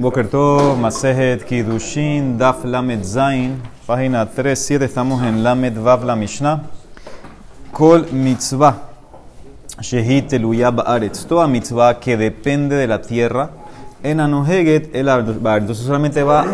Boker Tov, Masejet Kidushin, Daf Lamed Zain, página 3.7, estamos en Lamed Vav la Mishnah. Kol mitzvah, Shehit Teluya Baaretz, toda mitzvah que depende de la tierra, en Anoheget el Entonces solamente va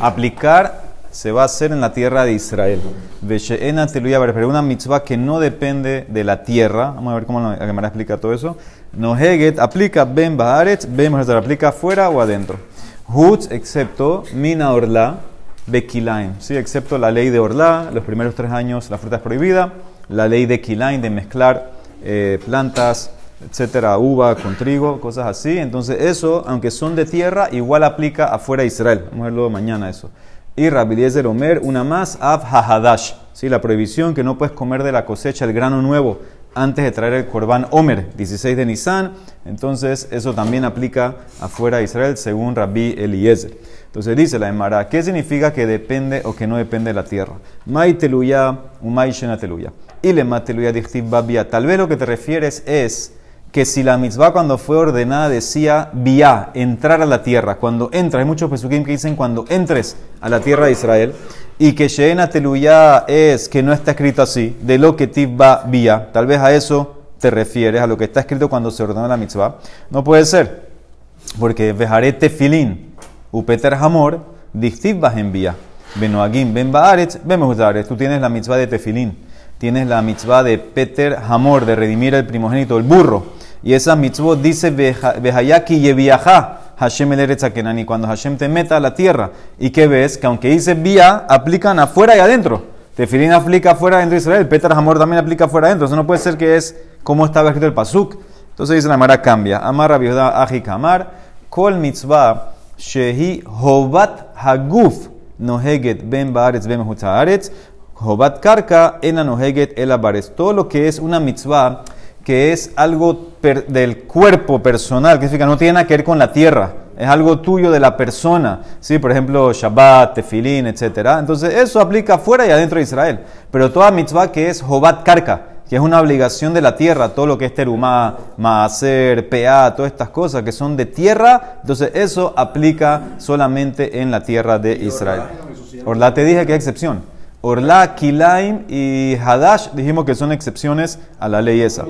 a aplicar, se va a hacer en la tierra de Israel. Vesheena Teluya pero una mitzvah que no depende de la tierra, vamos a ver cómo la a explica todo eso. Noheget aplica ben Baaretz, ben aplica fuera o adentro. Hutz, excepto Mina Orla, Bekilaim, ¿sí? excepto la ley de Orla, los primeros tres años la fruta es prohibida, la ley de Kilaim, de mezclar eh, plantas, etcétera, uva con trigo, cosas así. Entonces, eso, aunque son de tierra, igual aplica afuera de Israel. Vamos a verlo mañana eso. Y Rabbi Omer, una más, Av Hahadash, ¿sí? la prohibición que no puedes comer de la cosecha el grano nuevo antes de traer el Corban Omer, 16 de Nisan. Entonces, eso también aplica afuera de Israel, según Rabbi Eliezer. Entonces dice la Emara, ¿qué significa que depende o que no depende de la tierra? Mai teluya, umay shena teluya. Le teluya. Tal vez lo que te refieres es que si la mitzvah cuando fue ordenada decía via, entrar a la tierra, cuando entras, hay muchos pesukim que dicen cuando entres a la tierra de Israel, y que Sheena Teluya es que no está escrito así, de lo que va vía, tal vez a eso te refieres, a lo que está escrito cuando se ordenó la mitzvah. No puede ser, porque Vejaré Tefilin, Upeter Hamor, Dictiv en vía. Benoagim, Ben Baaretz, Ben Tú tienes la mitzvah de Tefilin, tienes la mitzvah de Peter Hamor, de redimir el primogénito, el burro. Y esa mitzvah dice Vejayaki Yeviaja Hashem el Kenani, cuando Hashem te meta a la tierra. ¿Y qué ves? Que aunque dice vía, aplican afuera y adentro. Tefilín aplica afuera dentro de Israel, Petar Hamor también aplica afuera adentro. Eso no puede ser que es como estaba escrito el Pasuk. Entonces dice la Mara cambia. Amar Rabbi Aji Kamar, Kol mitzvah shehi hovat haguf noheget ben baaretz ben haaretz, hovat karka ena noheget el Todo lo que es una mitzvah que es algo del cuerpo personal, que significa no tiene nada que ver con la tierra, es algo tuyo de la persona, ¿sí? por ejemplo, Shabbat, Tefilín, etc. Entonces eso aplica fuera y adentro de Israel, pero toda mitzvah que es Jobat Karka, que es una obligación de la tierra, todo lo que es terumá, maaser, peá, todas estas cosas que son de tierra, entonces eso aplica solamente en la tierra de Israel. Orla te dije que hay excepción. Orla, Kilaim y Hadash dijimos que son excepciones a la ley esa.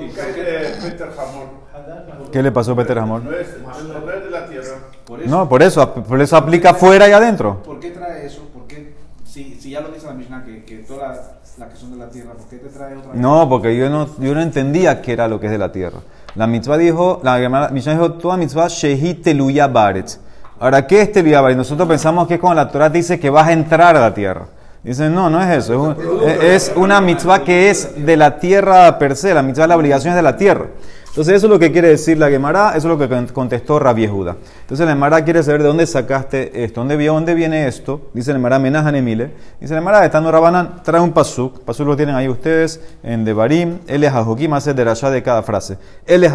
¿Qué le pasó a Peter Hamor? No es, de la tierra. no, por eso, por eso aplica fuera y adentro. ¿Por qué trae eso? ¿Por qué, si, si ya lo dice la Mishnah, que, que todas las que son de la tierra, ¿por qué te trae otra? No, porque yo no, yo no entendía qué era lo que es de la tierra. La mitzvah dijo, la Mishnah dijo, toda mitzvah shehi teluya baretz. Ahora, ¿qué es teluya baretz? Nosotros pensamos que es cuando la Torah dice que vas a entrar a la tierra. Dicen, no, no es eso. Es, una mitzvah que es de la tierra per se. La mitzvah, la obligación es de la tierra. Entonces, eso es lo que quiere decir la Gemara, eso es lo que contestó Rabbi Yehuda. Entonces, la Gemara quiere saber de dónde sacaste esto, dónde, dónde viene esto. Dice la Gemara, Menajan Emile. Dice la Gemara, estando Rabanan, trae un pasuk. Pasuk lo tienen ahí ustedes en Devarim. Él es Hajukim, hace derashá de cada frase. Él es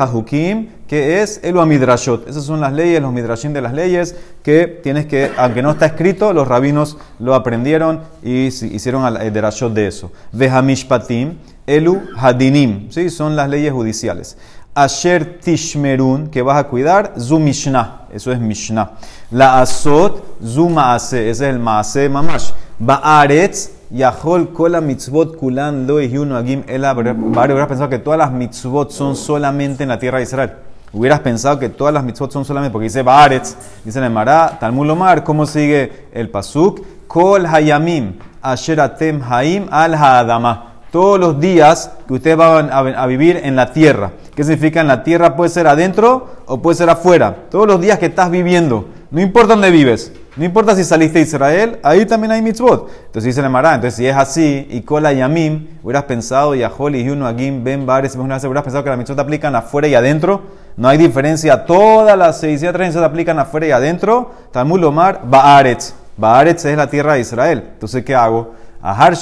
que es el Midrashot. Esas son las leyes, los Midrashim de las leyes, que tienes que, aunque no está escrito, los rabinos lo aprendieron y hicieron el derashot de eso. Vehamishpatim, Elu Hadinim, ¿sí? son las leyes judiciales. Asher Tishmerun, que vas a cuidar, Zu Mishnah, eso es Mishnah. La Asot, Zu Maase, ese es el Maase Mamash. Baaretz, Yahol Kola Mitzvot Kulan Lo Agim Ela Hubieras pensado que todas las mitzvot son solamente en la tierra de Israel. Hubieras pensado que todas las mitzvot son solamente porque dice Baaretz, dice en Mará, Talmud Lomar, ¿cómo sigue el Pasuk? Kol Hayamim, Asher Atem Haim Al Haadama todos los días que ustedes van a, vivir en la tierra. ¿Qué significa en la tierra? Puede ser adentro o puede ser afuera. Todos los días que estás viviendo. No importa dónde vives. No importa si saliste de Israel, ahí también hay mitzvot. Entonces dice la Mará, entonces si es así, y kola yamim, hubieras pensado, yahol y uno agim, ben bares, hubieras pensado que las mitzvot aplican afuera y adentro. No hay diferencia, todas las 630 se aplican afuera y adentro. Talmud Lomar, baaretz. Baaretz es la tierra de Israel. Entonces, ¿qué hago? Ahar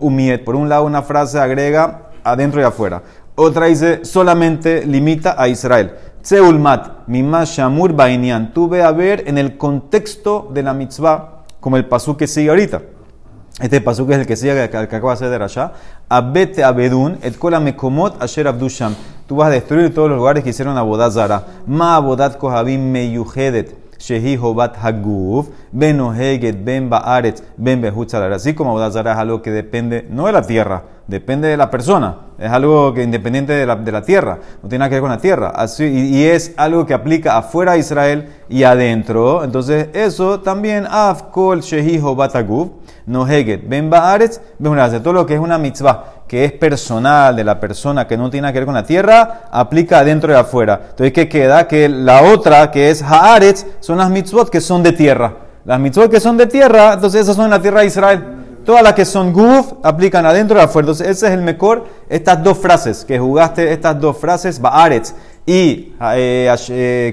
Umiet. Por un lado, una frase agrega adentro y afuera. Otra dice solamente limita a Israel. Tseulmat, Mimash Shamur Bainian. Tú ve a ver en el contexto de la mitzvah, como el pasú que sigue ahorita. Este pasú que es el que sigue, que, acaba de hacer de. Abete Abedun, et kola mekomot asher abdusham. Tú vas a destruir todos los lugares que hicieron a Zara. Ma abodat kohabim meyuhedet. Shehi hobat haguf, ben oheget, ben baaretz, ben behutzalar. Así como Abodazara es algo que depende, no de la tierra, depende de la persona. Es algo que independiente de la, de la tierra, no tiene nada que ver con la tierra. Así, y, es algo que aplica afuera de Israel y adentro. Entonces, eso también, af kol shehi hobat haguf, no heget, ben baaretz, ben Todo lo que es una mitzvah, que es personal de la persona, que no tiene que ver con la tierra, aplica adentro y afuera. Entonces, ¿qué queda? Que la otra, que es haaretz, son las mitzvot que son de tierra. Las mitzvot que son de tierra, entonces esas son en la tierra de Israel. Todas las que son guf aplican adentro y afuera. Entonces, ese es el mejor. Estas dos frases, que jugaste estas dos frases, baaretz y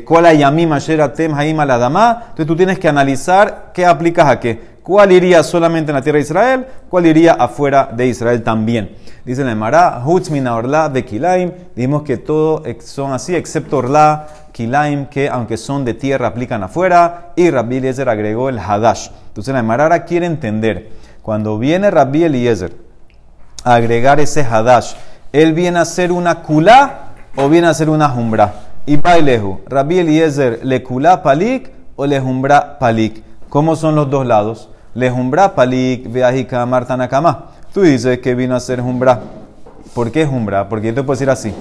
kola yamim asher atem haim aladama. Entonces, tú tienes que analizar qué aplicas a qué. ¿Cuál iría solamente en la tierra de Israel? ¿Cuál iría afuera de Israel también? Dice la Emara, Hutzmina Orla de Kilaim. Dijimos que todo son así, excepto Orla, Kilaim, que aunque son de tierra aplican afuera. Y Rabbi Eliezer agregó el Hadash. Entonces la Emara ahora quiere entender. Cuando viene Rabbi Eliezer a agregar ese Hadash, ¿él viene a hacer una kulá o viene a hacer una jumbra? Y bailehu, Rabbi Eliezer, ¿le kulá palik o le jumbra palik? ¿Cómo son los dos lados? Le jumbra palik veajika martanakama. Tú dices que vino a ser jumbra. ¿Por qué jumbra? Porque yo te puedo decir así.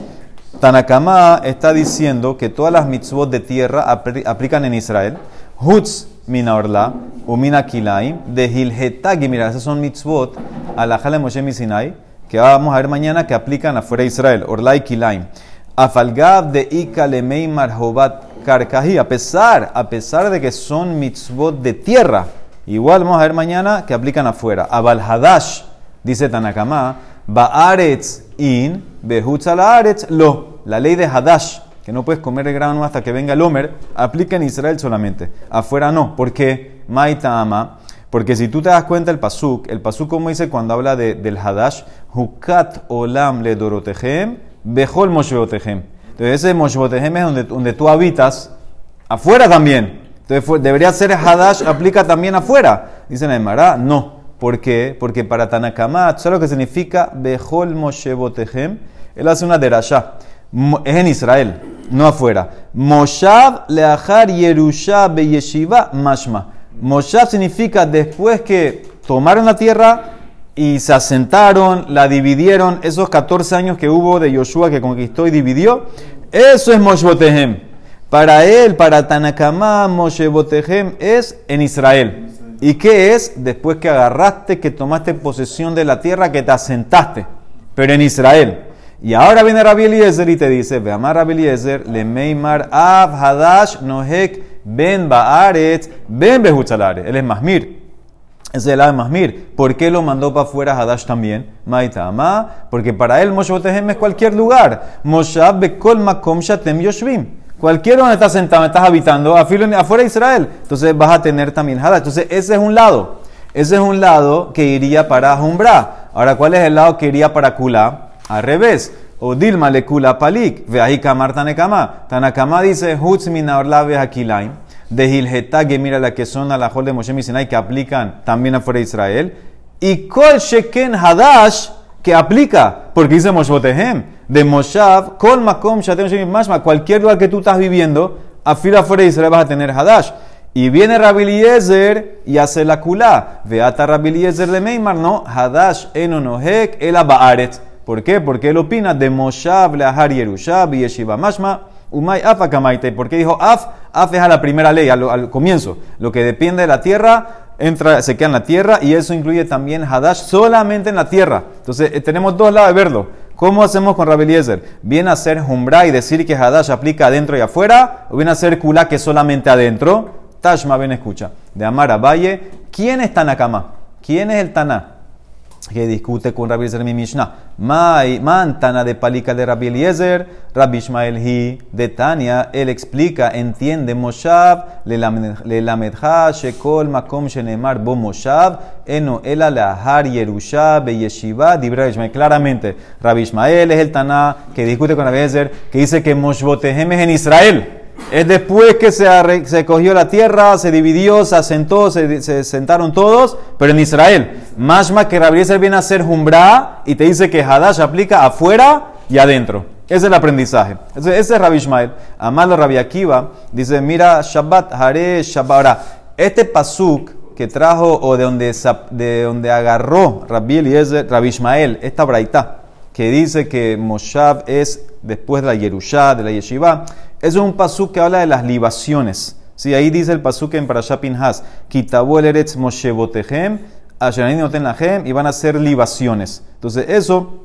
Tanakama está diciendo que todas las mitzvot de tierra aplican en Israel. Hutz mina orla, umina kilaim, de hilhetagi. Mira, esas son mitzvot, alajale Moshe Sinai, que vamos a ver mañana que aplican afuera de Israel. Orla y kilaim. Afalgab de ika lemei marhobat karkahi. A pesar, a pesar de que son mitzvot de tierra, igual vamos a ver mañana que aplican afuera. Abal hadash, dice Tanakama, baaretz in, behutz lo. La ley de hadash, que no puedes comer el grano hasta que venga el Homer, aplica en Israel solamente. Afuera no. ¿Por qué? Maitama. Porque si tú te das cuenta el pasuk, el pasuk como dice cuando habla de, del hadash, hukat olam le dorotehem, bejol mosheotehem. Entonces ese mosheotehem es donde, donde tú habitas, afuera también. Entonces debería ser hadash, aplica también afuera. Dice Neymar, no. ¿Por qué? Porque para Tanakama, ¿sabes lo que significa bejol mosheotehem? Él hace una derasha. Es en Israel, no afuera. Moshav leachar Yerusha beyeshiva mashma. Moshav significa después que tomaron la tierra y se asentaron, la dividieron, esos 14 años que hubo de Yoshua que conquistó y dividió, eso es Moshbotehem. Para él, para Tanakama, Moshebotehem es en Israel. ¿Y qué es? Después que agarraste, que tomaste posesión de la tierra, que te asentaste, pero en Israel. Y ahora viene Rabbi Eliezer y te dice, ve amar Rabbi Eliezer, le meimar av hadash nohek ben baaret ben behutzalare. Él es Masmir. Es el Masmir. ¿Por qué lo mandó para afuera Hadash también? Maitama. Porque para él Moshe Botehem es cualquier lugar. Moshab bekol makom shatem yoshvim. Cualquier donde estás sentado, estás habitando, afuera de Israel. Entonces vas a tener también Hadash. Entonces ese es un lado. Ese es un lado que iría para Jumbra. Ahora, ¿cuál es el lado que iría para Kula? Al revés. O Dilma le Kula palik. Ve ahí kamar tanekama. Tanakama dice, Hutz orla vehakilaim de Gilgetá, que mira la que son a la Jol de Moshe Sinai, que aplican también afuera de Israel. Y Kol Sheken Hadash, que aplica, porque dice Moshotehem, de Moshav, Kol Makom Shatem Shemim Mashma, cualquier lugar que tú estás viviendo, afila afuera de Israel vas a tener Hadash. Y viene Rabbi Eliezer y hace la kulá. Veata Rabbi Eliezer de Meimar, no, Hadash enonohek el baaret. ¿Por qué? Porque él opina de Moshav, Leahar Yerushab y Yeshiva Mashma. Umay af akamaite. ¿Por qué dijo af? Af es a la primera ley, al, comienzo. Lo que depende de la tierra, entra, se queda en la tierra y eso incluye también Hadash solamente en la tierra. Entonces eh, tenemos dos lados de verlo. ¿Cómo hacemos con Rabbi Eliezer? ¿Viene a ser Jumbra y decir que Hadash aplica adentro y afuera? ¿O viene a ser Kula que solamente adentro? Tashma, ven, escucha. De Amar a Valle, ¿quién es Tanakama? ¿Quién es el Taná? Que discute con Rabbi Eliezer mi Mishnah. Mantana de Palika de Rabbi Eliezer, Rabbi Ishmael Hi de Tania, él explica, entiende Moshav, le lamedha shekol makom shenemar bo Moshav, eno ela lahar Yerusha be yeshiva dibra Claramente, Rabbi Ishmael es el Taná que discute con Rabbi Eliezer, que dice que Moshbotehem es en Israel. Es después que se, se, cogió la tierra, se dividió, se asentó, se, sentaron todos, pero en Israel. Mashma que Rabbi viene a ser Jumbra y te dice que Hadash aplica afuera y adentro. Ese es el aprendizaje. Entonces, ese es Rabbi Ishmael. Amado Rabbi Akiva dice, mira, Shabbat, Hare, Shabbat. Ahora, este pasuk que trajo o de donde, de donde agarró Rabbi Eliezer, Rabbi esta braita, que dice que Moshav es después de la Yerushá, de la Yeshiva, es un pasuk que habla de las libaciones. Sí, ahí dice el pasuk en Parashat Pinhas, Kitabu el Eretz Moshe Botehem, Noten y van a ser libaciones. Entonces, eso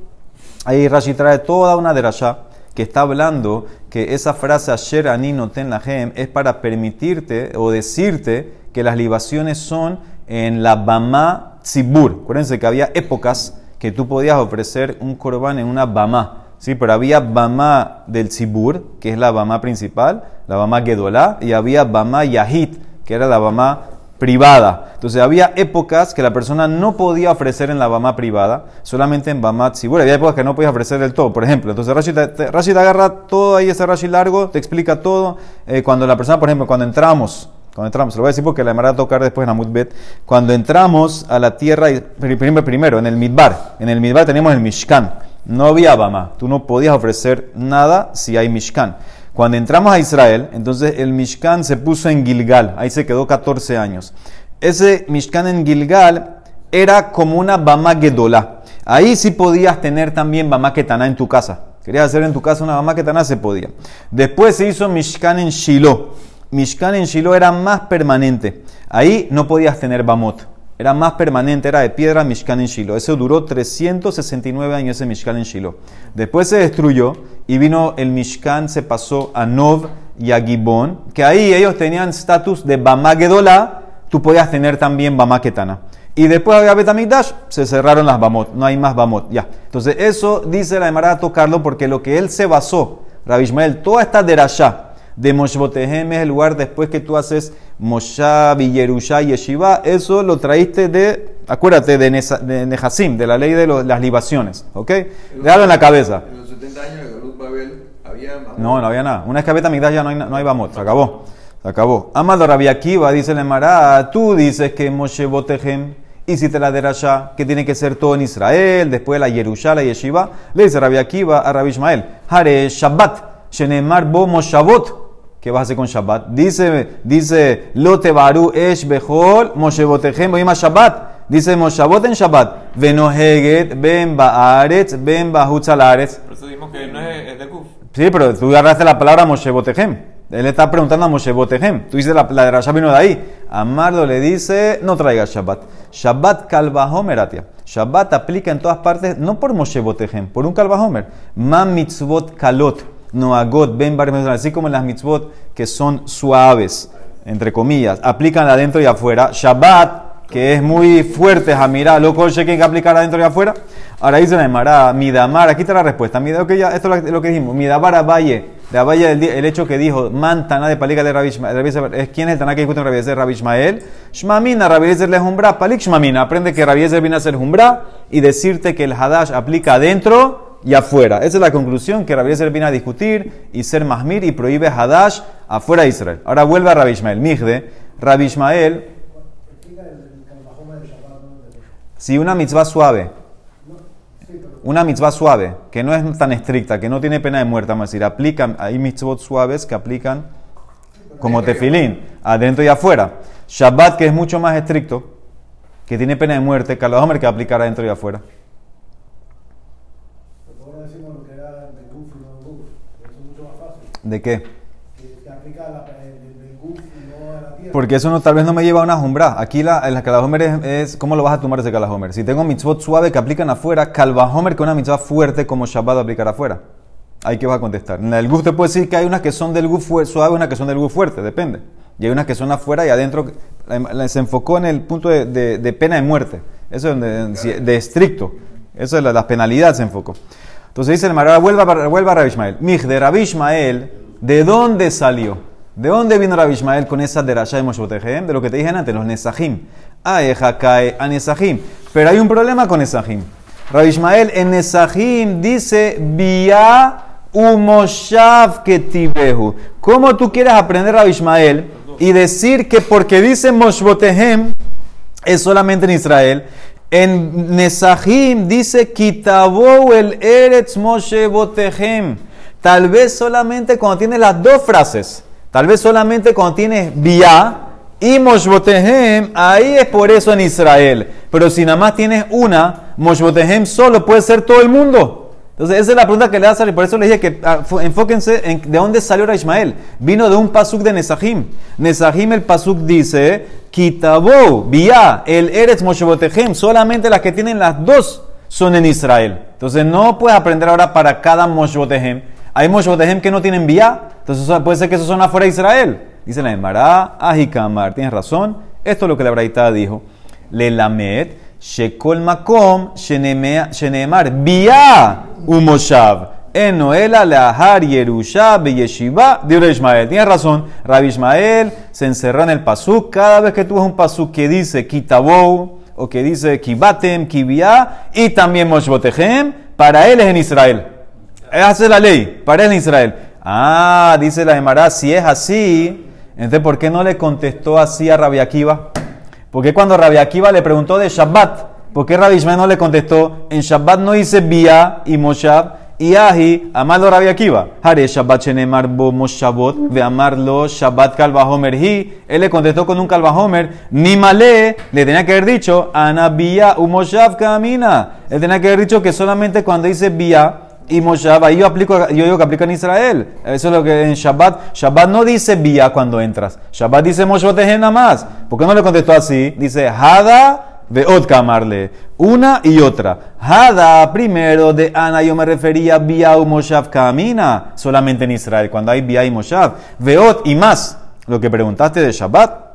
Ahí Rashi trae toda una derasha que está hablando que esa frase Asher Ani Noten Lahem es para permitirte o decirte que las libaciones son en la Bama Tzibur. Acuérdense que había épocas que tú podías ofrecer un corbán en una Bama. Sí, pero había Bama del Tzibur, que es la Bama principal, la Bama Gedolá, y había Bama Yahit, que era la Bama privada. Entonces había épocas que la persona no podía ofrecer en la Bama privada, solamente en Bama Tzibur. Había épocas que no podía ofrecer del todo, por ejemplo. Entonces Rashi te, agarra todo ahí, ese Rashi largo, te explica todo. Eh, cuando la persona, por ejemplo, cuando entramos, cuando entramos, lo voy a decir porque la va a tocar después en Amudbet, cuando entramos a la tierra, primero, primero en el Midbar, en el Midbar tenemos el Mishkan, no había Bama, tú no podías ofrecer nada si hay Mishkan. Cuando entramos a Israel, entonces el Mishkan se puso en Gilgal, ahí se quedó 14 años. Ese Mishkan en Gilgal era como una Bama Gedolá. Ahí sí podías tener también Bama Ketaná en tu casa. Querías hacer en tu casa una Bama Ketaná, se podía. Después se hizo Mishkan en Shiloh. Mishkan en Shiloh era más permanente. Ahí no podías tener Bamot. Era más permanente, era de piedra Mishkan en Shiloh. Eso duró 369 años ese Mishkan en Shiloh. Después se destruyó y vino el Mishkan, se pasó a Nov y a Gibón, que ahí ellos tenían estatus de Bamagedolá, tú podías tener también Bamaketana. Y después había Betamigdash, se cerraron las Bamot, no hay más Bamot, ya. Entonces eso dice la Emara tocarlo porque lo que él se basó, Rabbi Ishmael, toda esta derashá de Moshbotehem es el lugar después que tú haces Moshav y Yerusha y Yeshiva, eso lo traíste de, acuérdate, de, Nehasim, de la ley de las libaciones, ¿ok? Déjalo en la cabeza. En los 70 años de Babel había No, no había nada. Una vez que había ya no hay, no hay Bamot, se acabó. Se acabó. Amado Rabbi Akiva, dice el Emara, tú dices que Moshe Botehem hiciste la derasha, que tiene que ser todo en Israel, después la Yerusha, la Yeshiva. Le dice Rabbi Akiva a Rabbi Ishmael, Hare Shabbat, Shenemar Bo Moshavot, ¿Qué vas a hacer con Shabbat? Dice, dice, Lote Baru Esh Behol, Moshebotejem, a Shabbat. Dice Moshabot en Shabbat. Venoheget, Ben Baaretz, Ben Bahutzalaretz. Por eso dijimos que no es, de Kuf. Sí, pero tú agarraste la palabra Moshebotejem. Él está preguntando a Moshebotejem. Tú dices la, la de vino de ahí. Amardo le dice, no traigas Shabbat. Shabbat Kalvahomer, Atia. Shabbat aplica en todas partes, no por Moshebotejem, por un Kalvahomer. Man mitzvot kalot noagot, ben así como en las mitzvot que son suaves, entre comillas, aplican adentro y afuera. Shabbat, que es muy fuerte, Jamira, loco, hay que aplicar adentro y afuera. Ahora dice la Emara, Midamar, aquí está la respuesta. Ya, esto es lo que dijimos. Midamar Abaye, de Abaye el, hecho que dijo, man de palika de Rabbi es quién es el Taná que discute en Rabbi Rabbi Ishmael. Shmamina, Rabbi le jumbra, palik Shmamina. Aprende que Rabbi viene a ser jumbra y decirte que el Hadash aplica adentro y afuera. Esa es la conclusión que Rabbi viene a discutir y ser mahmir y prohíbe Hadash afuera de Israel. Ahora vuelve a Rabbi Ishmael. Migde, Rabbi Ishmael. Si una mitzvah suave, una mitzvah suave, que no es tan estricta, que no tiene pena de muerte, vamos a decir, aplican, hay mitzvot suaves que aplican como tefilín, adentro y afuera. Shabbat, que es mucho más estricto, que tiene pena de muerte, Kalahomer que aplicar adentro y afuera. ¿De qué? Porque eso no, tal vez no me lleva a una jumbra. Aquí la, el calahomer es, es, ¿cómo lo vas a tomar ese calahomer? Si tengo mitzvot suave que aplican afuera, calvahomer que una mitzvah fuerte como Shabbat aplicar afuera. Ahí que vas a contestar. En el guf te puede decir que hay unas que son del guf suave y unas que son del guf fuerte, depende. Y hay unas que son afuera y adentro. Se enfocó en el punto de, de, pena de muerte. Eso es de, de estricto. Eso es la, la penalidad se enfocó. Entonces dice el Marara, vuelva, vuelva a Rabbi Ishmael. Mij, de Rabbi Ishmael, ¿de dónde salió? ¿De dónde vino Rabbi Ishmael con esa derasha de Moshotejem? De lo que te dije antes, los Nesahim. Aeja cae a Nesahim. Pero hay un problema con Nesahim. Rabbi Ishmael en Nesahim dice, Bia umoshav ketibehu. ¿Cómo tú quieres aprender Rabbi Ishmael y decir que porque dice Moshbotehem es solamente en Israel? En Nesahim dice, el Eretz Moshe Botehem. Tal vez solamente cuando tienes las dos frases. Tal vez solamente cuando tienes vía y Moshbotehem, ahí es por eso en Israel. Pero si nada más tienes una, Moshbotehem solo puede ser todo el mundo. Entonces, esa es la pregunta que le hace y por eso le dije que ah, enfóquense en de dónde salió Ismael. Vino de un pasuk de Nesahim. Nesahim, el pasuk dice: Kitabo, Bia, el Eretz Moshebotehem. Solamente las que tienen las dos son en Israel. Entonces, no puedes aprender ahora para cada Moshebotehem. Hay Moshebotehem que no tienen Bia. Entonces, puede ser que esos son afuera de Israel. Dice la Emara, Ajikamar. Tienes razón. Esto es lo que la Braita dijo. Le lamed. Shekol makom shenemea- sheneemar bia umoshav. Enoela lahar yerusha beyeshiva de Ismael. Tienes razón. Rabbi Ismael se encerró en el pasuk. Cada vez que tú un pasuk que dice kitabou o que dice kibatem, kibia y también moshbotehem, para él es en Israel. Es la ley. Para él en Israel. Ah, dice la Emara, si es así, entonces ¿por qué no le contestó así a Rabbi Akiva? ¿Por qué cuando Rabbi Akiva le preguntó de Shabbat? ¿Por qué Rabbi Ishmael no le contestó? En Shabbat no dice Bia y Moshav y Ahi, amado Rabbi Akiva. Hare Shabbat shenemar bo Moshavot, ve amarlo Shabbat kalvahomer hi. Él le contestó con un kalvahomer, ni malé, le tenía que haber dicho, Ana Bia u Moshav camina. Él tenía que haber dicho que solamente cuando dice Bia, y Moshav, ahí yo aplico, yo digo que aplica en Israel. Eso es lo que en Shabbat, Shabbat no dice vía cuando entras. Shabbat dice Moshotejen nada más. ¿Por qué no le contestó así? Dice Hada de Otkamarle. Una y otra. Hada, primero de Ana, yo me refería vía u Moshav camina. Solamente en Israel, cuando hay vía y Moshav. Veot y más. Lo que preguntaste de Shabbat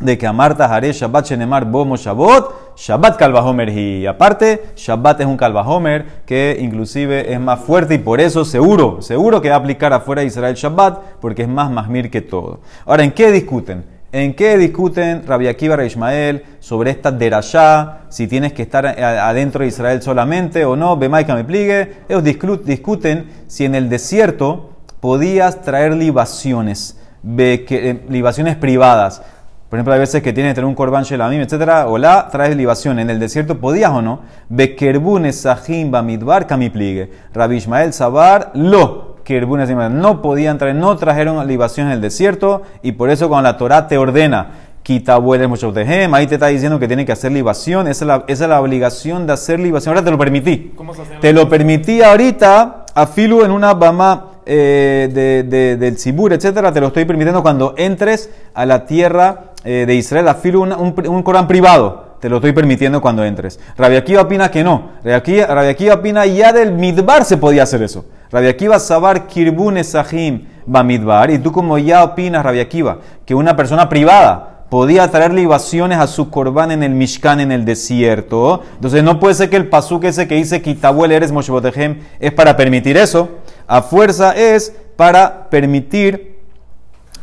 de que Amarta Hare Shabbat Shenemar Bomo Shabbat, Shabbat Kalvahomer y aparte, Shabbat es un Kalvahomer que inclusive es más fuerte y por eso seguro, seguro que va a aplicar afuera de Israel Shabbat porque es más mahmir que todo. Ahora, ¿en qué discuten? ¿En qué discuten Rabbi Akiva e Ismael sobre esta derashá? Si tienes que estar adentro de Israel solamente o no, Bemaika me pligue. Ellos discu- discuten si en el desierto podías traer libaciones, eh, libaciones privadas. Por ejemplo, hay veces que tienes que tener un korban shelamim, etcétera, o la traes libación. En el desierto podías o no. Bekerbun esahim bamidbar kamipligue. Rabbi Ishmael Sabar lo. No podían traer, no trajeron libación en el desierto. Y por eso cuando la Torah te ordena, quitabueles muchotehem, ahí te está diciendo que tiene que hacer libación. Esa es, la, esa es la obligación de hacer libación. Ahora te lo permití. ¿Cómo se hacían Te lo permití ahorita a Filu en una Bama eh, de, de- del Sibur, etcétera. Te lo estoy permitiendo cuando entres a la tierra eh, de Israel, a Filu, una- un, un Corán privado. Te lo estoy permitiendo cuando entres. Rabbi Akiva opina que no. Rabbi Akiva, opina ya del Midbar se podía hacer eso. Rabbi Akiva Sabar Kirbun Esahim Bamidbar. Y tú como ya opinas, Rabbi Akiva, que una persona privada podía traer libaciones a su corbán en el Mishkan en el desierto. Entonces no puede ser que el pasuk ese que dice Kitabuel eres Moshebotehem es para permitir eso. A fuerza es para permitir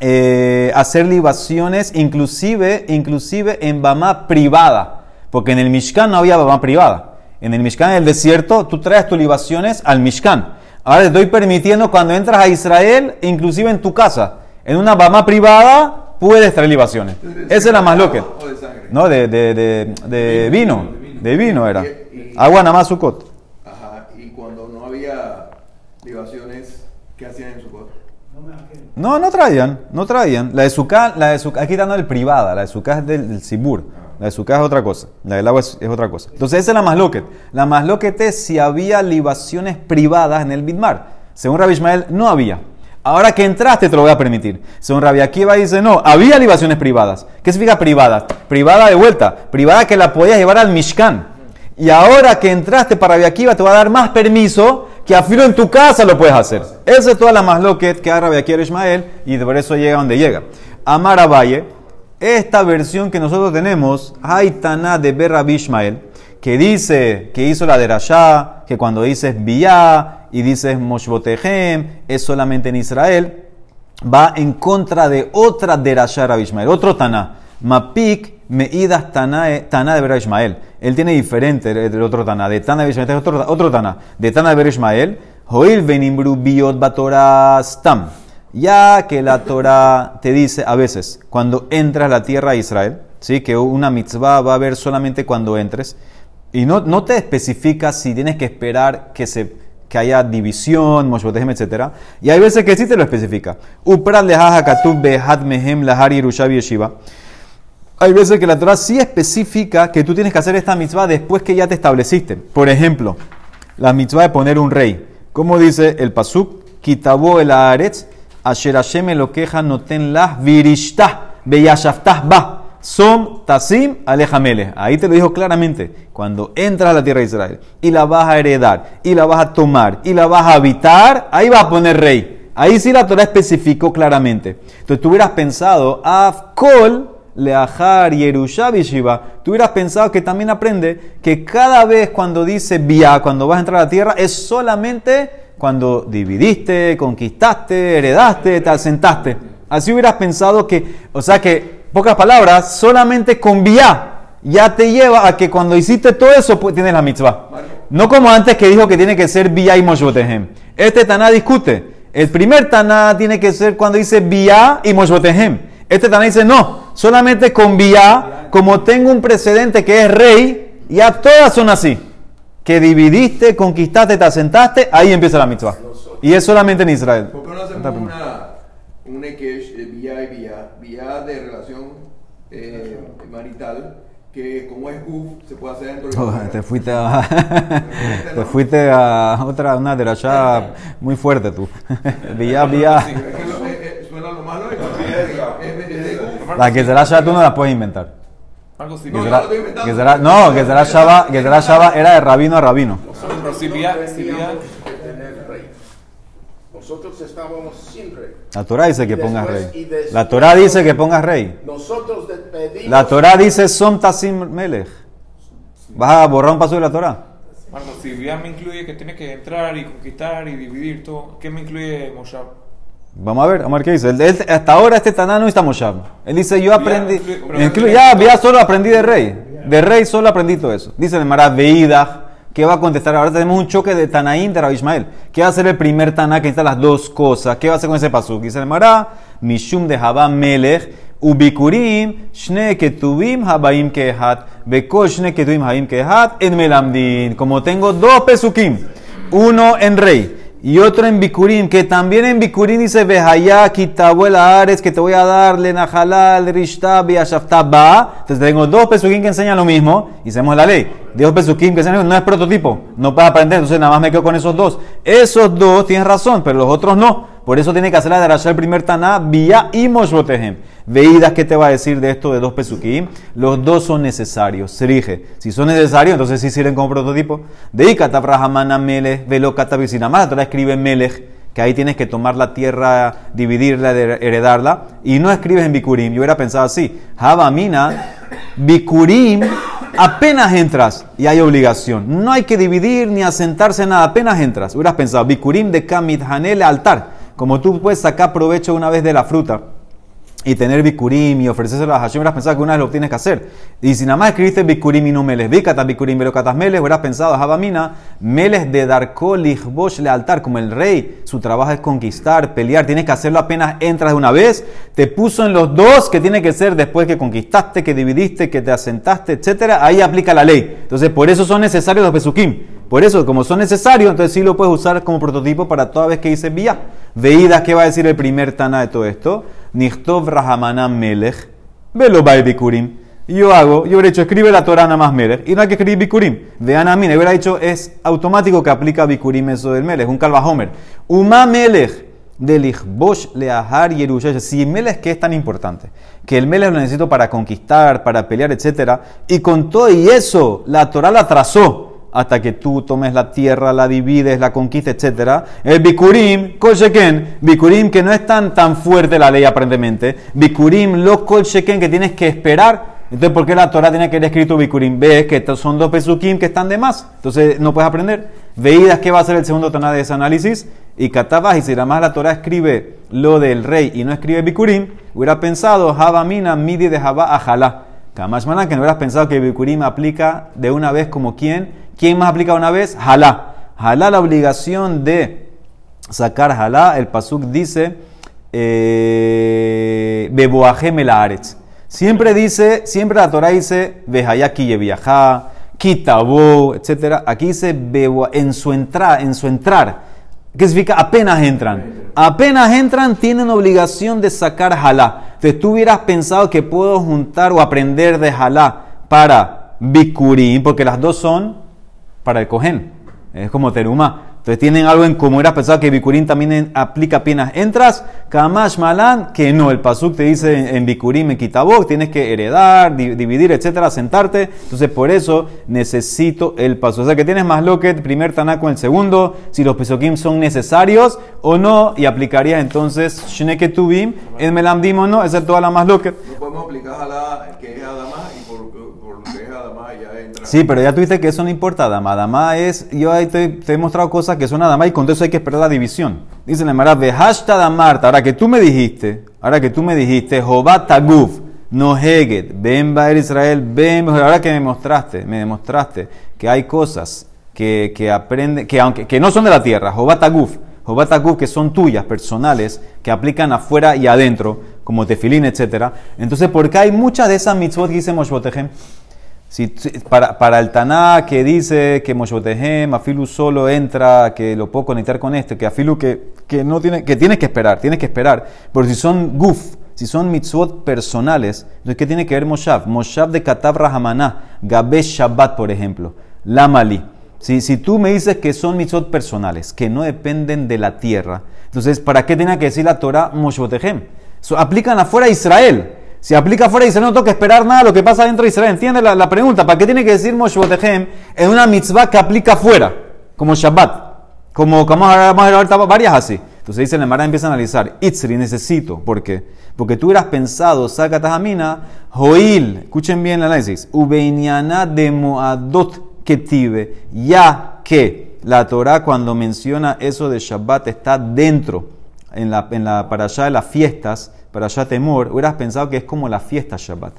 eh, hacer libaciones inclusive, inclusive en Bama privada. Porque en el Mishkan no había Bama privada. En el Mishkan, en el desierto, tú traes tus libaciones al Mishkan. Ahora te estoy permitiendo cuando entras a Israel, inclusive en tu casa, en una Bama privada, puedes traer libaciones. Esa es la más loca. No, de, de, de, de vino. De vino era. Agua nada más sucot. Ajá, y cuando no había libaciones, ¿qué hacían en su boda? No, no traían, no traían. La de Sukkah, la de aquí dando el privada, la de Sukkah es del, del Sibur. La de Sukkah es otra cosa, la del agua es, es otra cosa. Entonces esa es la más loquet. La más loquet es si había libaciones privadas en el Bidmar. Según Rabbi Ismael, no había. Ahora que entraste te lo voy a permitir. Según Rabbi Akiva dice, no, había libaciones privadas. ¿Qué significa privadas? Privada de vuelta. Privada que la podías llevar al Mishkan. Y ahora que entraste para Rabbi Akiva te va a dar más permiso que a filo en tu casa lo puedes hacer. Esa es toda la más loquet que Rabbi Akiva Ismael y por eso llega donde llega. Amar a Valle, esta versión que nosotros tenemos, Haitana de Ber Rabbi Ishmael, que dice que hizo la derashá, que cuando dices Biyá y dices Moshbotehem, es solamente en Israel, va en contra de otra derashá de Rabbi Ishmael, otro Taná. Mapik Meidas Taná Taná de Ber Ishmael. Él tiene diferente del otro Taná. De Taná de es otro, otro Taná. De Taná de Batorah Stam. Ya que la Torah te dice a veces, cuando entras a la tierra de Israel, ¿sí? que una mitzvah va a haber solamente cuando entres, y no, no te especifica si tienes que esperar que se que haya división, Moshbotehem, etc. Y hay veces que sí te lo especifica. Uprat lehaja katub behat mehem lahar yerusha yeshiva. Hay veces que la Torah sí especifica que tú tienes que hacer esta mitzvah después que ya te estableciste. Por ejemplo, la mitzvah de poner un rey. Como dice el pasuk, kitabo el haaretz, asher Hashem elokeja noten las virishta, beyashaftah ba. Som tasim alejamele. Ahí te lo dijo claramente. Cuando entras a la tierra de Israel y la vas a heredar, y la vas a tomar, y la vas a habitar, ahí vas a poner rey. Ahí sí la Torah especificó claramente. Entonces tú hubieras pensado, Afkol leajar yerusha Shiva, tú hubieras pensado que también aprende que cada vez cuando dice via, cuando vas a entrar a la tierra, es solamente cuando dividiste, conquistaste, heredaste, te asentaste. Así hubieras pensado que, o sea que pocas palabras, solamente con vía ya te lleva a que cuando hiciste todo eso pues, tienes la mitzvah. No como antes que dijo que tiene que ser vía y moshotehem. Este Taná discute. El primer Taná tiene que ser cuando dice vía y moshotehem. Este Taná dice no, solamente con vía, como tengo un precedente que es rey, ya todas son así. Que dividiste, conquistaste, te asentaste, ahí empieza la mitzvah. Y es solamente en Israel. ¿Por qué no hacemos una, un Ekesh de vía y vía, vía de relación eh, marital, que como es UF, se puede hacer dentro de Oh, te fuiste a, te fuiste a otra, una derachá muy fuerte tú. vía, vía. Es que lo- eh, eh, suena lo más lógico. Es- es- es de UF. La que será ya tú no la puedes inventar. Que No, será- que será- no, que será que era de rabino a rabino. Nosotros estábamos sin rey. La Torah dice que pongas rey. La Torah dice que pongas rey. Nosotros. La Torah dice Som Tasim Melech. ¿Vas a borrar un paso de la Torah? Marco, si vía me incluye que tiene que entrar y conquistar y dividir todo, ¿qué me incluye Moshab? Vamos a ver, vamos a ver qué dice. Él- él- hasta ahora este Taná no está Moshab. Él dice, yo aprendí, ya, ya solo aprendí de rey. De rey solo aprendí todo eso. Dice el Mará Veida, ¿qué va a contestar? Ahora tenemos un choque de Tanaín de Rabbi Ismael. ¿Qué va a ser el primer Taná que necesita las dos cosas? ¿Qué va a hacer con ese pasuk? Dice el Mará, Mishum de Jabá Melech, Ubikurim, Shne Ketubim Habaim Kehat, Bekol Shne Ketubim Habaim Kehat, en Melamdin. Como tengo dos pesukim, uno en rey y otro en Bikurim, que también en Bikurim dice Behaya, Kitabuela Ares, que te voy a dar Lenahalal, Rishta, Biashafta, Ba. Entonces tengo dos pesukim que enseñan lo mismo y hacemos la ley. Dos pesukim que enseñan lo mismo, no es prototipo, no puedes aprender, entonces nada más me quedo con esos dos. Esos dos tienes razón, pero los otros no. Por eso tiene que hacer la de Rasha el primer Taná, Vía y Moshbotehem. Veídas, ¿qué te va a decir de esto de dos pesukim? Los dos son necesarios. Se rige. Si son necesarios, entonces sí sirven como prototipo. De Ikataf Rahamana Melech, Velo más Torah escribe Melech, que ahí tienes que tomar la tierra, dividirla, heredarla. Y no escribes en Bikurim. Yo hubiera pensado así. Habamina, Bikurim, apenas entras y hay obligación. No hay que dividir ni asentarse nada, apenas entras. Hubieras pensado, Bikurim de Kamit Hanel altar. Como tú puedes sacar provecho una vez de la fruta y tener bikurim y ofrecérselo a Hashem, hubieras pensado que una vez lo tienes que hacer. Y si nada más escribiste bikurim y no meles, vikata bikurim velocatas meles, hubieras pensado, Habamina, meles de darko lichbosh le altar, como el rey, su trabajo es conquistar, pelear, tienes que hacerlo apenas entras de una vez, te puso en los dos que tiene que ser después que conquistaste, que dividiste, que te asentaste, etcétera, ahí aplica la ley. Entonces, por eso son necesarios los besukim. Por eso, como son necesarios, entonces sí lo puedes usar como prototipo para toda vez que dices vía. Veídas, ¿qué va a decir el primer Tana de todo esto? Nichtov Rahamana Melech, velo Bikurim. Yo hago, yo hubiera dicho, escribe la Torah nada más Melech, y no hay que escribir Bikurim. Vean a mí, yo hubiera dicho, es automático que aplica Bikurim eso del Melech, un Calvajomer. Uma Melech, del Ichbosh Leahar Yerusha. Si Melech que es tan importante, que el Melech lo necesito para conquistar, para pelear, etc. Y con todo y eso, la Torah la trazó hasta que tú tomes la tierra, la divides, la conquistas, etc. El Bikurim, Kol Sheken, Bikurim que no es tan, tan fuerte la ley aparentemente. Bikurim, lo Kol Sheken que tienes que esperar. Entonces, ¿por qué la Torah tiene que haber escrito Bikurim? Ves que son dos Pesukim que están de más. Entonces, no puedes aprender. Veídas que va a ser el segundo Taná de ese análisis. Y Katabas, y si nada más la Torah escribe lo del rey y no escribe Bikurim, hubiera pensado Habamina, Midi de Jabá, Ajalá. Kamash Manan, que no hubieras pensado que Bikurim aplica de una vez como quién. ¿Quién más aplica una vez? Jalá. Jalá la obligación de sacar jalá. El pasuk dice, eh, Beboajem. Siempre dice, siempre la Torah dice, Vejayaki yeviajá, kitabo, etc. Aquí dice en su entrar, en su entrar. ¿Qué significa? Apenas entran. Apenas entran, tienen obligación de sacar jalá. Entonces tú hubieras pensado que puedo juntar o aprender de jalá para bikurim, porque las dos son para el cohen. Es como teruma. Entonces tienen algo en común. Hubieras pensado que bikurim también aplica apenas entras. Kamash malan, que no. El pasuk te dice en, bikurim, en kitabok, tienes que heredar, di- dividir, etcétera, sentarte. Entonces por eso necesito el paso. O sea que tienes más lo que el primer taná con el segundo, si los pesokim son necesarios o no, y aplicaría entonces shneke tubim, el melamdim o no, esa es toda la más lo que. No podemos aplicar a la que es Adama y por, por lo que es Adama entra. Sí, pero ya tuviste que eso no importa, Adama. Adama es, yo ahí te, he mostrado cosas que son Adama y con eso hay que esperar la división. Dice la Mara, Behashta Damarta, ahora que tú me dijiste, ahora que tú me dijiste, Jehová Taguf, no Heget, Ben Baer Israel, Ben, ahora que me mostraste, me demostraste que hay cosas que, que aprende, que aunque que no son de la tierra, Jehová Taguf, Jehová Taguf, que son tuyas, personales, que aplican afuera y adentro, como tefilín, etc. Entonces, porque hay muchas de esas mitzvot que dice Moshbotejem, si, para, para el Taná que dice que Moshotehem, Afilu solo entra, que lo puedo conectar con este, que Afilu que, que no tiene, que tienes que esperar, tienes que esperar. Pero si son guf, si son mitzvot personales, entonces ¿qué tiene que ver Moshav? Moshav de Katav Rahamana, Gabe Shabbat, por ejemplo, Lamali. Si, si tú me dices que son mitzvot personales, que no dependen de la tierra, entonces ¿para qué tiene que decir la Torah Moshotehem? So, aplican afuera a Israel. Si aplica fuera de Israel, no tengo que esperar nada lo que pasa dentro de Israel. ¿Entiendes la, la pregunta? ¿Para qué tiene que decir Moshe Botehem en una mitzvah que aplica fuera? Como Shabbat. Como, como vamos a ver ahorita varias así. Entonces dice la Mara empieza a analizar. Itzri, necesito. ¿Por qué? Porque tú hubieras pensado, saca tajamina, joil. Escuchen bien el análisis. Ubeinyana de moadot ketive. Ya que la Torah cuando menciona eso de Shabbat está dentro en la, para allá de las fiestas, para allá temor, hubieras pensado que es como la fiesta Shabbat.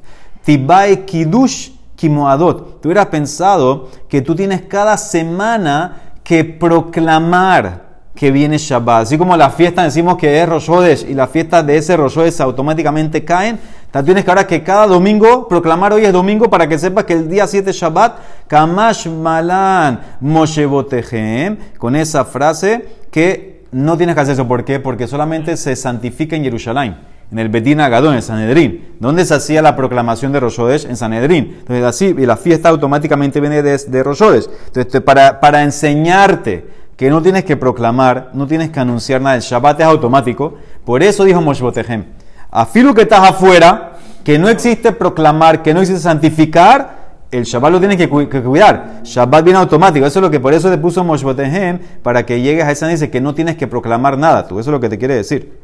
Tibai Kiddush Kimoadot. Tú hubieras pensado que tú tienes cada semana que proclamar que viene Shabbat. Así como la fiesta decimos que es Rosh Hodesh y las fiestas de ese Rosh Hodesh automáticamente caen, tú tienes que ahora que cada domingo proclamar hoy es domingo para que sepas que el día 7 es Shabbat, Kamash Malan Moshe Botehem, con esa frase que no tienes que hacer eso. ¿Por qué? Porque solamente se santifica en Jerusalén, en el Betín Agadón, en Sanedrín. ¿Dónde se hacía la proclamación de Rosh Hodesh? En Sanedrín. Entonces así, y la fiesta automáticamente viene de, de. Entonces, para, para enseñarte que no tienes que proclamar, no tienes que anunciar nada, el Shabbat es automático. Por eso dijo Moshe Botehem, afilo que estás afuera, que no existe proclamar, que no existe santificar, el Shabbat lo tienes que, cu- que cuidar. Shabbat viene automático. Eso es lo que por eso te puso Moshe Botehem, para que llegues a esa dice que no tienes que proclamar nada. Tú, eso es lo que te quiere decir.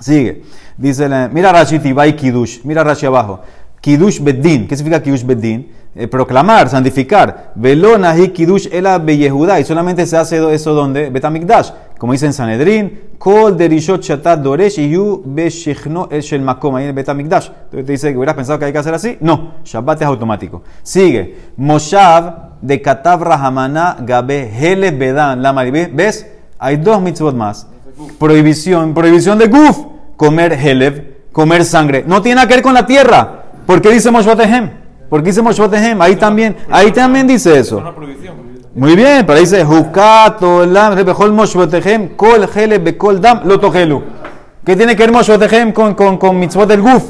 Sigue. Dice, mira Rashi Tibai Kiddush. Mira Rashi abajo. Kiddush Beddin. ¿Qué significa Kiddush Beddin? Eh, proclamar, santificar. Velona y ela. Y solamente se hace eso donde? Betamikdash. Como dice en Sanedrín. Kol derishot shatat doresh yu beshechno el shel makom. Ahí en Betamikdash. Entonces te dice que hubieras pensado que hay que hacer así. No. Shabbat es automático. Sigue. Moshav de Katav Rahamana Gabe Hele Bedan. La ¿Ves? Hay dos mitzvot más. Prohibición, prohibición de guf, comer helev, comer sangre. No tiene nada que ver con la tierra. ¿Por qué dice Moshbotehem? ¿Por qué dice Moshbotehem? Ahí también, ahí también dice Es eso. Muy bien, pero dice Hukato lam rebejol Moshbotehem, kol helev bekol dam lo togelu. ¿Qué tiene que ver Moshbotehem con, con, con mitzvot del guf?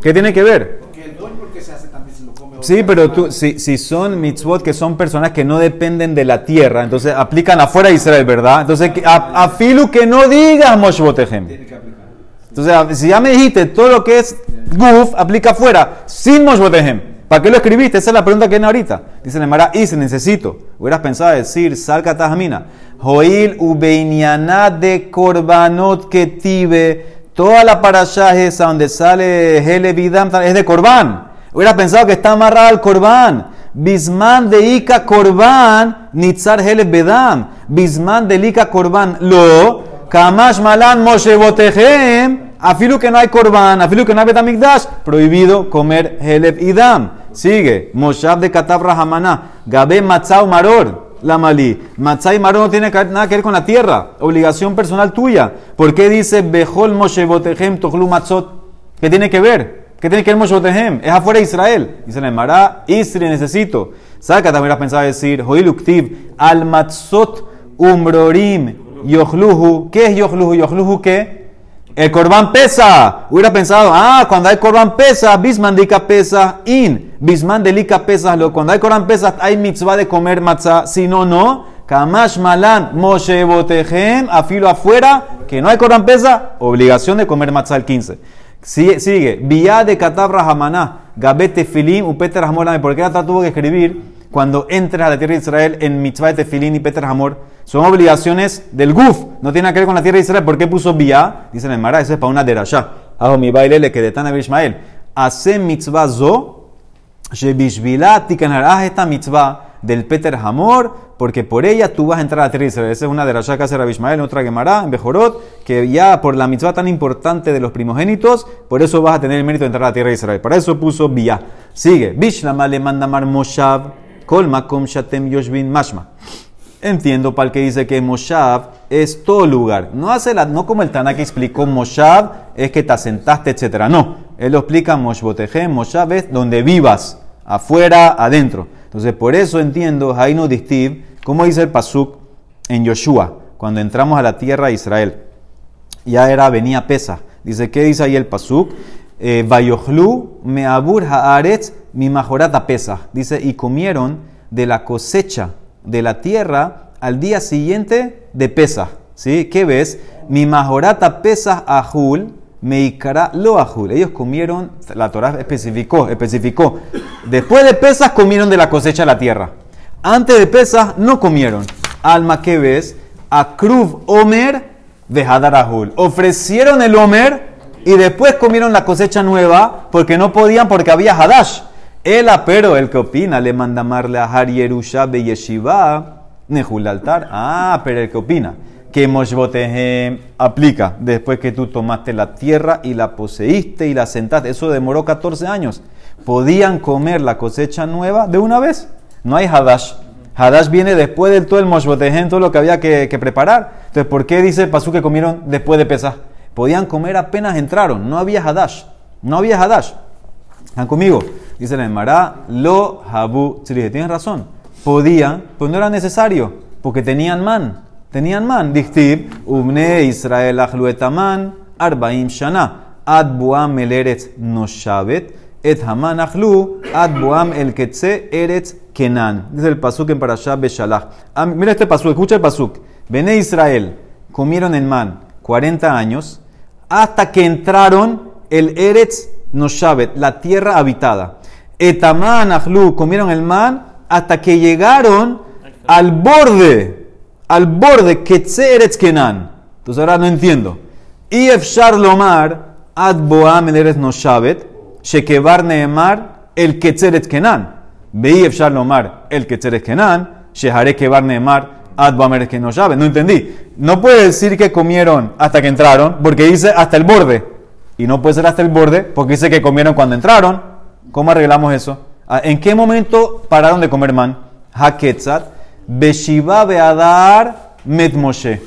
¿Qué tiene que ver? Porque porque Sí, pero tú, si, si son mitzvot que son personas que no dependen de la tierra, entonces aplican afuera de Israel, ¿verdad? Entonces, a, a filu que no digas aplicar. Entonces, si ya me dijiste todo lo que es guf, aplica afuera, sin Moshbotehem. ¿Para qué lo escribiste? Esa es la pregunta que viene ahorita. Dice Nemara, y se necesito. Hubieras pensado decir, salca tajamina. Joil ubeiniana de korbanot que tibe. Toda la parashá esa donde sale Hele Vidam es de korban. Hubieras pensado que está amarrada al korban. Bisman de Ika korban, nitzar Hele Bedam. Bisman de Ika korban lo. Kamash malan Moshe. Afilu que no hay korban, afilu que no hay betamikdash, prohibido comer heleb y dam. Sigue, Moshab de Katab Rahamana, Gabe Matzah Maror, la Malí. Matzah y Maror no tiene nada que ver con la tierra, obligación personal tuya. ¿Por qué dice Behol Moshe botejem tochlu matzot? ¿Qué tiene que ver? ¿Qué tiene que ver Moshe Botehem? Es afuera de Israel. Dice la Emara, Isri necesito. ¿Sabes que también has pensado decir, Hoiluktiv, al matzot umbrorim yochluhu? ¿Qué es yochluhu? ¿Yochluhu qué? El corbán pesa. Hubiera pensado, ah, cuando hay corbán pesa, bismandika pesa, in. Bismandelika pesa. Cuando hay corbán pesa, hay mitzvah de comer matzah. Si no, no. Kamash malan Moshe botejem, afilo afuera, que no hay corbán pesa, obligación de comer matzah el 15. Sigue, sigue. Vía Katabra Hamaná, Gabet Tefilim, Upeter Hamor, ¿por qué la tuvo que escribir cuando entres a la tierra de Israel en mitzvah de Tefilín y Peter Hamor? Son obligaciones del Guf, no tiene que ver con la tierra de Israel. ¿Por qué puso Vía? Dice en Mara, eso es para una derashá. Hago mi baile le que de Tana Ishmael. Hace mitzvah zo, Shebishvila tikanarás esta mitzvah del Peter Hamor, porque por ella tú vas a entrar a la tierra de Israel. Esa es una de las que hace Rabbi Ishmael, en otra Gemara, en Bejorot, que ya por la mitzvah tan importante de los primogénitos, por eso vas a tener el mérito de entrar a la tierra de Israel. Para eso puso Bia. Sigue. Bishlama le manda mar Moshav, shatem. Entiendo para el que dice que Moshav es todo lugar. No, hace la, no como el Tana que explicó Moshav, es que te asentaste, etc. No, él lo explica Moshbotejem, Moshav es donde vivas, afuera, adentro. Entonces, por eso entiendo, Hainu Distiv, como dice el Pasuk en Yoshua, cuando entramos a la tierra de Israel. Ya era, venía pesa. Dice, ¿qué dice ahí el Pasuk? Eh, Vayochlu meabur haaretz mi majorata pesa. Dice, y comieron de la cosecha de la tierra al día siguiente de pesa. ¿Sí? ¿Qué ves? Mi majorata pesa ajul meikara lo ajul. Ellos comieron, la Torah especificó, especificó. Después de pesas comieron de la cosecha de la tierra. Antes de pesas no comieron. Alma, ¿qué ves? Akruv Omer de Hadarahul. Ofrecieron el Omer y después comieron la cosecha nueva porque no podían porque había Hadash. El pero el que opina le manda amarle a Har Yerusha be Yeshiva Nehul altar. Ah, pero el que opina que Moshbotehem aplica después que tú tomaste la tierra y la poseíste y la sentaste. Eso demoró 14 años. Podían comer la cosecha nueva de una vez. No hay Hadash. Hadash viene después del todo el Moshbotehem, todo lo que había que, que preparar. Entonces, ¿por qué dice el Pasú que comieron después de pesar? Podían comer apenas entraron. No había Hadash. No había Hadash. ¿Están conmigo? Dice la Emara, lo habu. Tienes razón. Podían, pues no era necesario, porque tenían man. Tenían man. Dichtib, umne Israel achluetaman, arbaim shana. Ad buam el eretz noshavet, et haman achlu, ad buam el ketze eretz kenan. Dice el pasuk en Parashah Beshalach. Ah, mira este pasuk, escucha el pasuk. Bene Israel comieron el man 40 años hasta que entraron el eretz noshavet, la tierra habitada. Etaman achlu, comieron el man hasta que llegaron al borde, al borde, Ketze Eretz Kenan. Entonces ahora no entiendo. Y Efshar Lomar, Ad Boam el Eretz Noshavet, Shekebar Neemar, el Ketze Eretz Kenan. Veí Efshar Lomar, el Ketze Eretz Kenan, Shehare Kebar Neemar, Ad Boam el Eretz Noshavet. No entendí. No puede decir que comieron hasta que entraron, porque dice hasta el borde. Y no puede ser hasta el borde, porque dice que comieron cuando entraron. ¿Cómo arreglamos eso? Ah, ¿En qué momento pararon de comer man? Haketzat, Beshiva Beadar Met Moshe,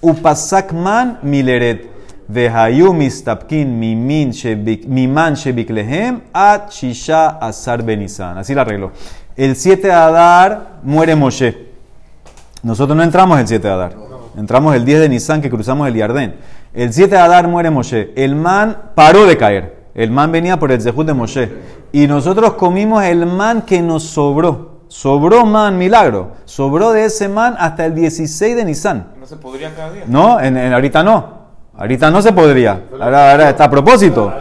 Upasak man mileret, mimin shebik- miman shebiklehem at shisha asar benisan. Así la arregló. El 7 de Adar muere Moshe. Nosotros no entramos el 7 de Adar. Entramos el 10 de Nisan que cruzamos el Yardén. El 7 de Adar muere Moshe. El man paró de caer. El man venía por el Zehut de Moshe. Y nosotros comimos el man que nos sobró. Sobró man, milagro. Sobró de ese man hasta el 16 de Nisan. No se podría cada día. No, en, en- ahorita no. Ahorita no se podría. Ahora, ahora está a propósito.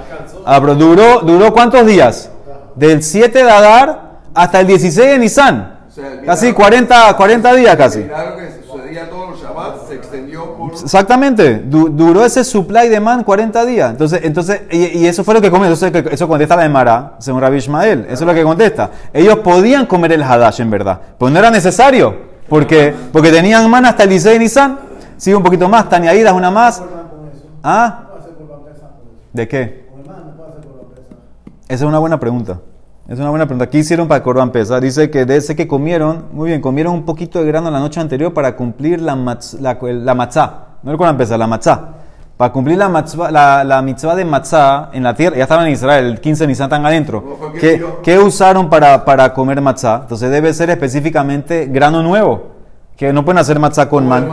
Ah, pero duró, ¿Duró cuántos días? Del 7 de Adar hasta el 16 de Nisan. Sea, Casi milagro- 40, 40 días casi. Milagro que sucedía todos los Shabbat se extendió por... Exactamente, Du- duró ese supply de man 40 días. Entonces, entonces y, y eso fue lo que comió. Entonces, que- eso contesta la de Mara, según Rabbi Ishmael. Eso es lo que contesta. Ellos podían comer el Hadash en verdad, pero no era necesario, porque, porque tenían man hasta el 16 de Nisan. Sigue un poquito más, Tania Idas, una más. ¿Ah? ¿De qué? Esa es una buena pregunta. Es una buena pregunta. ¿Qué hicieron para Corban Pesa? Dice que de ese que comieron, muy bien, comieron un poquito de grano la noche anterior para cumplir la, matz- la, la matzá. No el Corban Pesa, la matzá. Para cumplir la, la, la mitzvah de matzah en la tierra, ya estaban en Israel, el 15 de Nisan están adentro. ¿Por qué ¿Qué, usaron para, para comer matzah? Entonces debe ser específicamente grano nuevo. Que no pueden hacer matzah con man.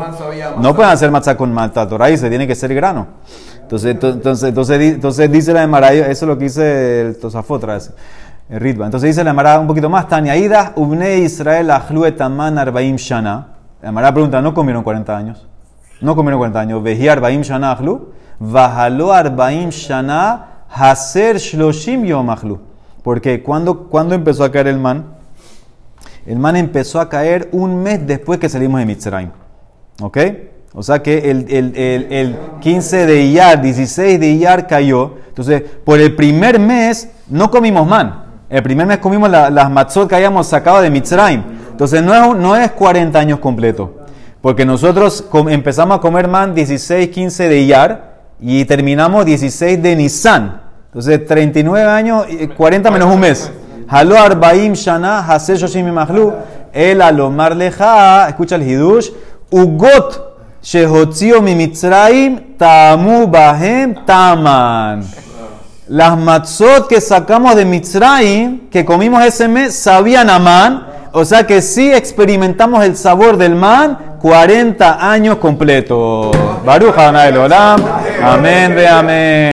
No pueden hacer matzah con malta Torah se tiene que ser grano. Entonces, to- entonces, entonces, entonces dice la Emara, eso es lo que dice el Tosafot, Ritva. Entonces dice la Emara un poquito más, Tania, Ida, Ubne Israel, Ahlu etaman arbaim shana. La Emara pregunta, ¿no comieron 40 años? No comieron 40 años. Veji arbaim shana arbaim shana, shloshim yom. Porque cuando, cuando empezó a caer el man, el man empezó a caer un mes después que salimos de Mitzrayim. ¿Ok? O sea que el, el- el- el 15 de Iyar, 16 de Iyar cayó. Entonces, por el primer mes no comimos man. El primer mes comimos la- las matzot que habíamos sacado de Mitzrayim. Entonces, no es, un- no es 40 años completo. Porque nosotros empezamos a comer man 16, 15 de Iyar y terminamos 16 de Nisan. Entonces, 39 años, y 40 menos un mes. Escucha el hidush, ugot shehotzio mi mitzrayim tamu bahem taman. Las matzot que sacamos de Mitzrayim, que comimos ese mes, sabían a. O sea que sí experimentamos el sabor del man 40 años completos. Olam. Amén, ve amén.